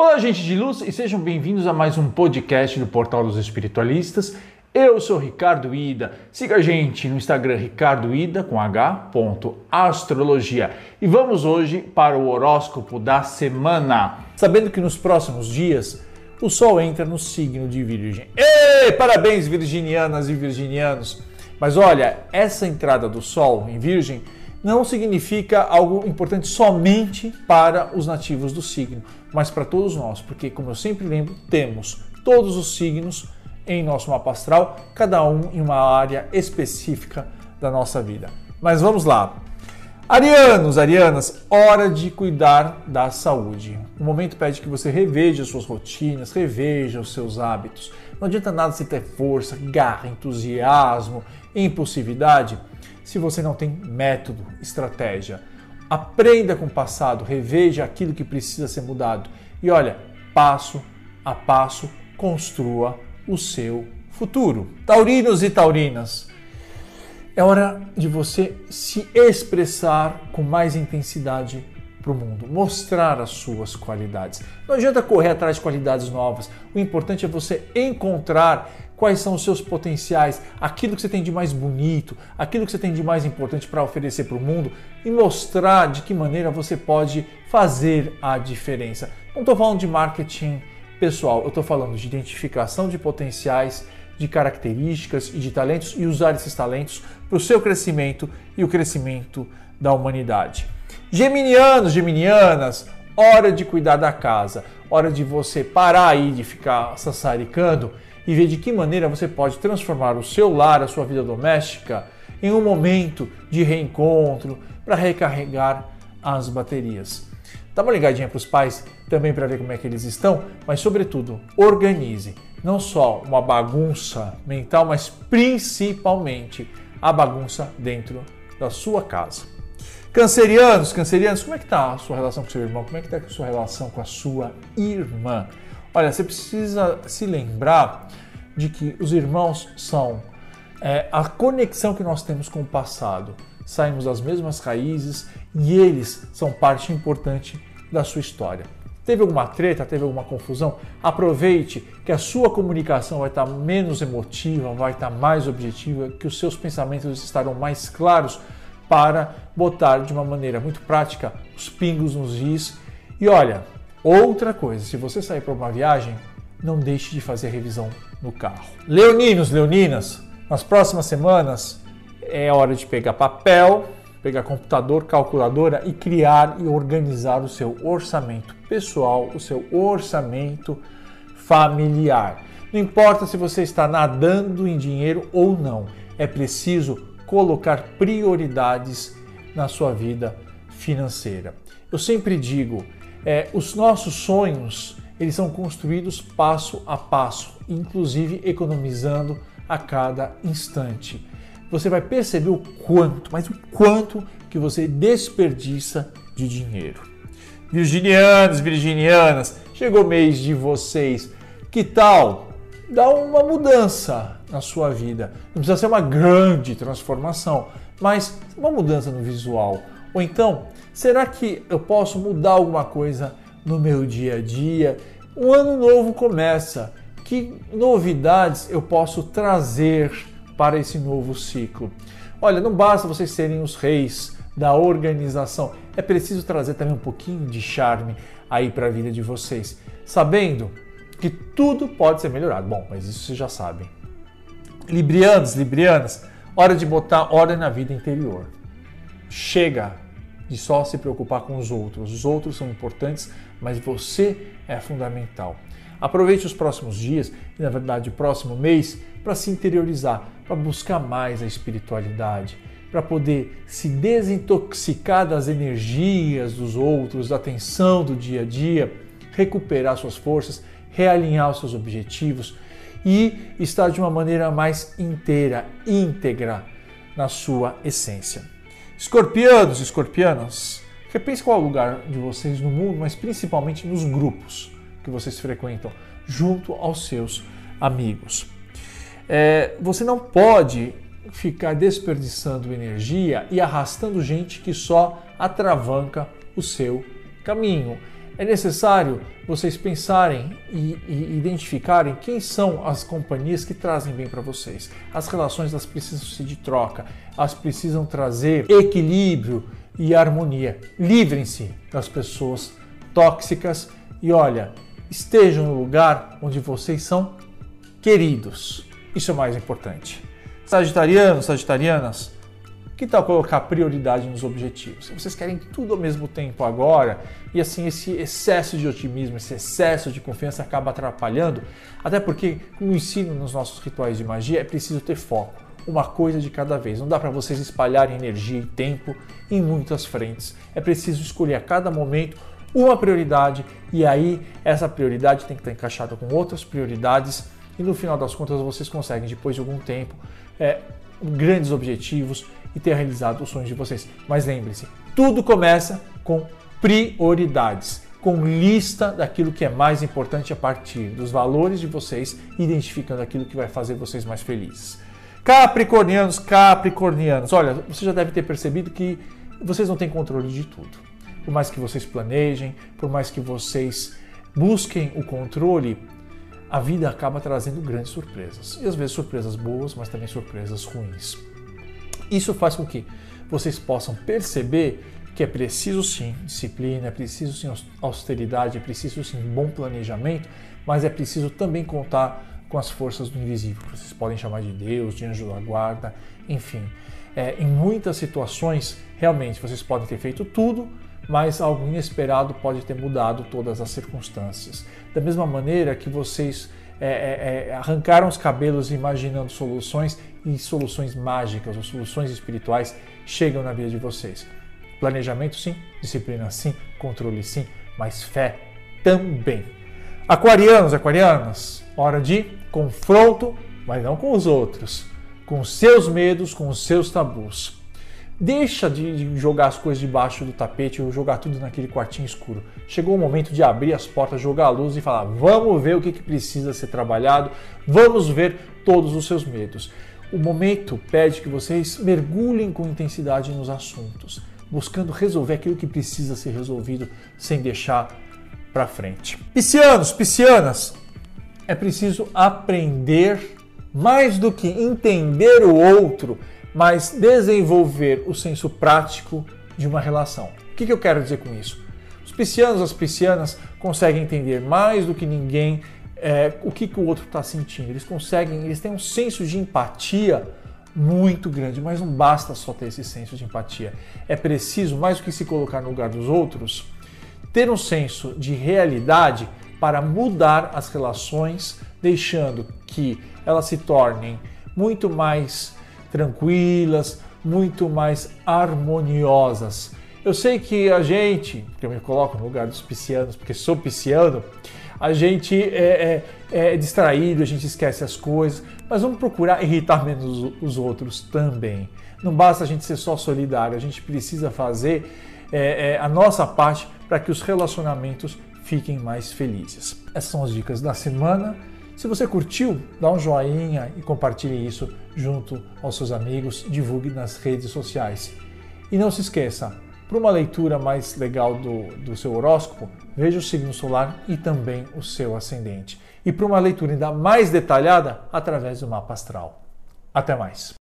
Olá, gente de luz, e sejam bem-vindos a mais um podcast do Portal dos Espiritualistas. Eu sou Ricardo Ida. Siga a gente no Instagram Ricardo Ida com H. Astrologia. E vamos hoje para o horóscopo da semana. Sabendo que nos próximos dias o Sol entra no signo de Virgem. Ei, parabéns, virginianas e virginianos! Mas olha, essa entrada do Sol em Virgem não significa algo importante somente para os nativos do signo, mas para todos nós, porque, como eu sempre lembro, temos todos os signos em nosso mapa astral, cada um em uma área específica da nossa vida. Mas vamos lá. Arianos, arianas, hora de cuidar da saúde. O momento pede que você reveja suas rotinas, reveja os seus hábitos. Não adianta nada se ter força, garra, entusiasmo, impulsividade se você não tem método, estratégia. Aprenda com o passado, reveja aquilo que precisa ser mudado e olha, passo a passo, construa o seu futuro. Taurinos e taurinas, é hora de você se expressar com mais intensidade para o mundo, mostrar as suas qualidades. Não adianta correr atrás de qualidades novas. O importante é você encontrar quais são os seus potenciais, aquilo que você tem de mais bonito, aquilo que você tem de mais importante para oferecer para o mundo e mostrar de que maneira você pode fazer a diferença. Não estou falando de marketing pessoal, eu estou falando de identificação de potenciais, de características e de talentos e usar esses talentos para o seu crescimento e o crescimento da humanidade. Geminianos, geminianas, hora de cuidar da casa, hora de você parar aí de ficar sassaricando e ver de que maneira você pode transformar o seu lar, a sua vida doméstica, em um momento de reencontro para recarregar as baterias. Dá uma ligadinha para os pais também para ver como é que eles estão, mas sobretudo organize não só uma bagunça mental, mas principalmente a bagunça dentro da sua casa. Cancerianos, cancerianos, como é que está a sua relação com seu irmão? Como é que está a sua relação com a sua irmã? Olha, você precisa se lembrar de que os irmãos são é, a conexão que nós temos com o passado. Saímos das mesmas raízes e eles são parte importante da sua história. Teve alguma treta, teve alguma confusão? Aproveite que a sua comunicação vai estar menos emotiva, vai estar mais objetiva, que os seus pensamentos estarão mais claros para botar de uma maneira muito prática os pingos nos is. E olha, outra coisa, se você sair para uma viagem, não deixe de fazer revisão no carro. Leoninos, leoninas, nas próximas semanas é hora de pegar papel, pegar computador, calculadora e criar e organizar o seu orçamento pessoal, o seu orçamento familiar. Não importa se você está nadando em dinheiro ou não, é preciso colocar prioridades na sua vida financeira. Eu sempre digo, é, os nossos sonhos eles são construídos passo a passo, inclusive economizando a cada instante. Você vai perceber o quanto, mas o quanto que você desperdiça de dinheiro. Virginianos, virginianas, chegou o mês de vocês. Que tal dá uma mudança na sua vida. Não precisa ser uma grande transformação, mas uma mudança no visual. Ou então, será que eu posso mudar alguma coisa no meu dia a dia? Um ano novo começa. Que novidades eu posso trazer para esse novo ciclo? Olha, não basta vocês serem os reis da organização, é preciso trazer também um pouquinho de charme aí para a vida de vocês, sabendo que tudo pode ser melhorado. Bom, mas isso vocês já sabem. Librianos, librianas, hora de botar ordem na vida interior. Chega de só se preocupar com os outros. Os outros são importantes, mas você é fundamental. Aproveite os próximos dias e, na verdade, o próximo mês para se interiorizar, para buscar mais a espiritualidade, para poder se desintoxicar das energias dos outros, da tensão do dia a dia, recuperar suas forças realinhar os seus objetivos e estar de uma maneira mais inteira, íntegra na sua essência. Escorpianos, escorpianas, repense qual é o lugar de vocês no mundo, mas principalmente nos grupos que vocês frequentam, junto aos seus amigos. É, você não pode ficar desperdiçando energia e arrastando gente que só atravanca o seu caminho é necessário vocês pensarem e, e, identificarem quem são as companhias que trazem bem para vocês. As relações elas precisam ser de troca, elas precisam trazer equilíbrio e harmonia. Livrem-se das pessoas tóxicas e olha, estejam no lugar onde vocês são queridos. Isso é o mais importante. Sagitarianos, sagitarianas, que tal colocar prioridade nos objetivos? Se vocês querem tudo ao mesmo tempo agora, e assim esse excesso de otimismo, esse excesso de confiança acaba atrapalhando, até porque, como ensino nos nossos rituais de magia, é preciso ter foco, uma coisa de cada vez. Não dá para vocês espalharem energia e tempo em muitas frentes. É preciso escolher a cada momento uma prioridade e aí essa prioridade tem que estar encaixada com outras prioridades e no final das contas vocês conseguem, depois de algum tempo, é, grandes objetivos e ter realizado os sonhos de vocês. Mas lembre-se, tudo começa com prioridades, com lista daquilo que é mais importante a partir dos valores de vocês, identificando aquilo que vai fazer vocês mais felizes. Capricornianos, Capricornianos, olha, você já deve ter percebido que vocês não têm controle de tudo. Por mais que vocês planejem, por mais que vocês busquem o controle, a vida acaba trazendo grandes surpresas. E às vezes surpresas boas, mas também surpresas ruins. Isso faz com que vocês possam perceber que é preciso sim disciplina, é preciso sim austeridade, é preciso sim bom planejamento, mas é preciso também contar com as forças do invisível, que vocês podem chamar de Deus, de anjo da guarda, enfim. É, em muitas situações, realmente, vocês podem ter feito tudo, mas algo inesperado pode ter mudado todas as circunstâncias. Da mesma maneira que vocês é, é, é, arrancaram os cabelos imaginando soluções e soluções mágicas ou soluções espirituais chegam na vida de vocês. Planejamento sim, disciplina sim, controle sim, mas fé também. Aquarianos, aquarianas, hora de confronto, mas não com os outros, com seus medos, com seus tabus. Deixa de jogar as coisas debaixo do tapete ou jogar tudo naquele quartinho escuro. Chegou o momento de abrir as portas, jogar a luz e falar: vamos ver o que, precisa ser trabalhado, vamos ver todos os seus medos. O momento pede que vocês mergulhem com intensidade nos assuntos, buscando resolver aquilo que precisa ser resolvido sem deixar para frente. Piscianos, piscianas, é preciso aprender mais do que entender o outro mas desenvolver o senso prático de uma relação. O que, eu quero dizer com isso? Os piscianos, as piscianas conseguem entender mais do que ninguém é, o que, que o outro está sentindo. Eles conseguem, eles têm um senso de empatia muito grande, mas não basta só ter esse senso de empatia. É preciso, mais do que se colocar no lugar dos outros, ter um senso de realidade para mudar as relações, deixando que elas se tornem muito mais tranquilas, muito mais harmoniosas. Eu sei que a gente, que eu me coloco no lugar dos piscianos, porque sou pisciano, a gente é, é, é, distraído, a gente esquece as coisas, mas vamos procurar irritar menos os outros também. Não basta a gente ser só solidário, a gente precisa fazer é, é, a nossa parte para que os relacionamentos fiquem mais felizes. Essas são as dicas da semana. Se você curtiu, dá um joinha e compartilhe isso junto aos seus amigos, divulgue nas redes sociais. E não se esqueça, para uma leitura mais legal do, do seu horóscopo, veja o signo solar e também o seu ascendente. E para uma leitura ainda mais detalhada, através do mapa astral. Até mais!